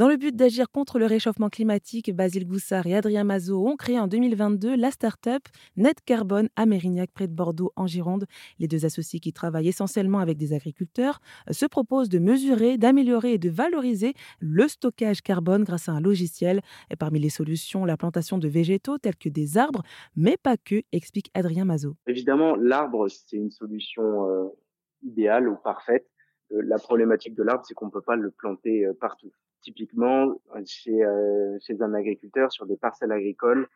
Dans le but d'agir contre le réchauffement climatique, Basile Goussard et Adrien Mazot ont créé en 2022 la start-up Net Carbone à Mérignac, près de Bordeaux, en Gironde. Les deux associés qui travaillent essentiellement avec des agriculteurs se proposent de mesurer, d'améliorer et de valoriser le stockage carbone grâce à un logiciel. Et parmi les solutions, la plantation de végétaux tels que des arbres, mais pas que, explique Adrien Mazot. Évidemment, l'arbre, c'est une solution euh, idéale ou parfaite. Euh, la problématique de l'arbre, c'est qu'on ne peut pas le planter euh, partout. Typiquement, chez, chez un agriculteur, sur des parcelles agricoles,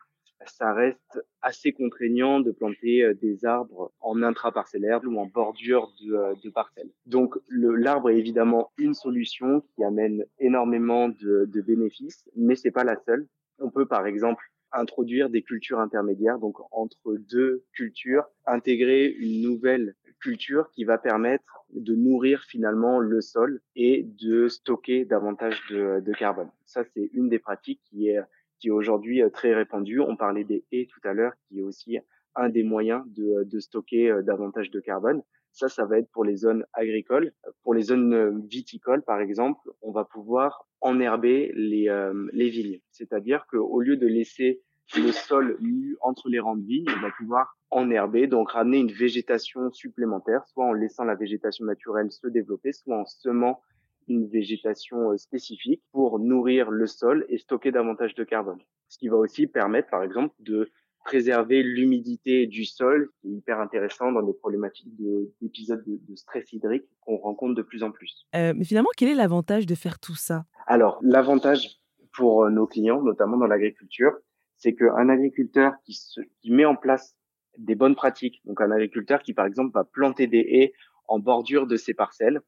ça reste assez contraignant de planter des arbres en intraparcellaire ou en bordure de, de parcelles. Donc l'arbre est évidemment une solution qui amène énormément de, de bénéfices, mais c'est pas la seule. On peut par exemple introduire des cultures intermédiaires, donc entre deux cultures, intégrer une nouvelle culture qui va permettre de nourrir finalement le sol et de stocker davantage de, carbone. Ça, c'est une des pratiques qui est, qui est aujourd'hui euh, très répandue. On parlait des haies tout à l'heure, qui est aussi un des moyens de, de stocker euh, davantage de carbone. Ça, ça va être pour les zones agricoles. Pour les zones euh, viticoles, par exemple, on va pouvoir enherber les, les vignes. C'est-à-dire qu'au lieu de laisser le sol nu entre les rangs de vignes, on va pouvoir enherber, donc ramener une végétation supplémentaire, soit en laissant la végétation naturelle se développer, soit en semant une végétation euh, spécifique pour nourrir le sol et stocker davantage de carbone. Ce qui va aussi permettre, par exemple, de préserver l'humidité du sol, qui est hyper intéressant dans des problématiques d'épisodes de, de, stress hydrique qu'on rencontre de plus en plus. Euh, mais finalement, quel est l'avantage de faire tout ça? Alors, l'avantage pour euh, nos clients, notamment dans l'agriculture, c'est qu'un agriculteur qui, se, qui met en place des bonnes pratiques, donc un agriculteur qui, par exemple, va planter des haies en bordure de ses parcelles,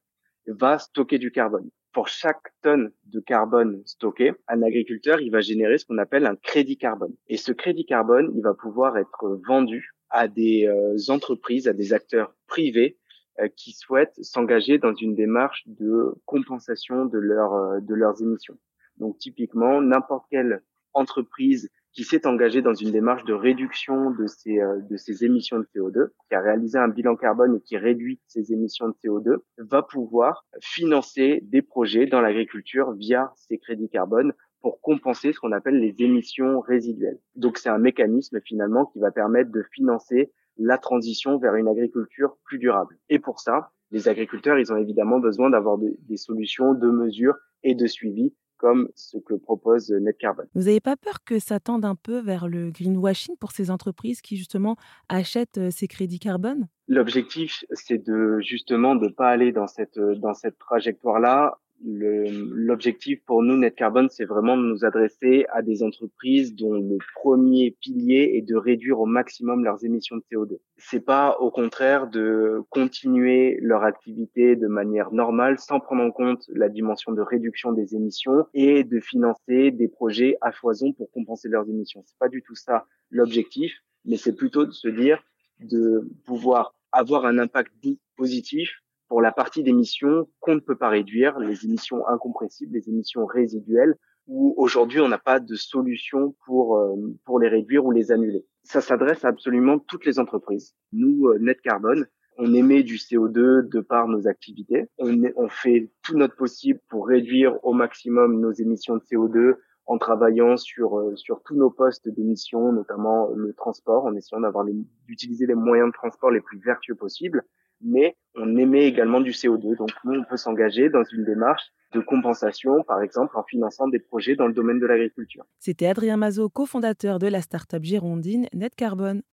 va stocker du carbone pour chaque tonne de carbone stocké, un agriculteur, il va générer ce qu'on appelle un crédit carbone. Et ce crédit carbone, il va pouvoir être vendu à des euh, entreprises, à des acteurs privés euh, qui souhaitent s'engager dans une démarche de compensation de, leur, euh, de leurs émissions. Donc typiquement, n'importe quelle entreprise qui s'est engagé dans une démarche de réduction de ses, euh, de ses émissions de CO2, qui a réalisé un bilan carbone et qui réduit ses émissions de CO2, va pouvoir financer des projets dans l'agriculture via ces crédits carbone pour compenser ce qu'on appelle les émissions résiduelles. Donc c'est un mécanisme finalement qui va permettre de financer la transition vers une agriculture plus durable. Et pour ça, les agriculteurs, ils ont évidemment besoin d'avoir des solutions de mesure et de suivi comme ce que propose Net Carbon. Vous n'avez pas peur que ça tende un peu vers le greenwashing pour ces entreprises qui justement achètent euh, ces crédits carbone? L'objectif, c'est de justement de pas aller dans cette dans cette trajectoire-là l'objectif pour nous, Net Carbone, c'est vraiment de nous adresser à des entreprises dont le premier pilier est de réduire au maximum leurs émissions de CO2. C'est pas au contraire de continuer leur activité de manière normale sans prendre en compte la dimension de réduction des émissions et de financer des projets à foison pour compenser leurs émissions. C'est pas du tout ça l'objectif, mais c'est plutôt de se dire de pouvoir avoir un impact positif pour la partie d'émissions qu'on ne peut pas réduire, les émissions incompressibles, les émissions résiduelles, où aujourd'hui on n'a pas de solution pour euh, pour les réduire ou les annuler. Ça s'adresse à absolument toutes les entreprises. Nous, euh, Net Carbone, on émet du CO2 de par nos activités. On, on fait tout notre possible pour réduire au maximum nos émissions de CO2 en travaillant sur euh, sur tous nos postes d'émissions, notamment le transport, en essayant d'avoir d'utiliser les moyens de transport les plus vertueux possibles mais on émet également du CO2. Donc nous, on peut s'engager dans une démarche de compensation, par exemple en finançant des projets dans le domaine de l'agriculture. C'était Adrien Mazot, cofondateur de la start-up girondine Net Carbone.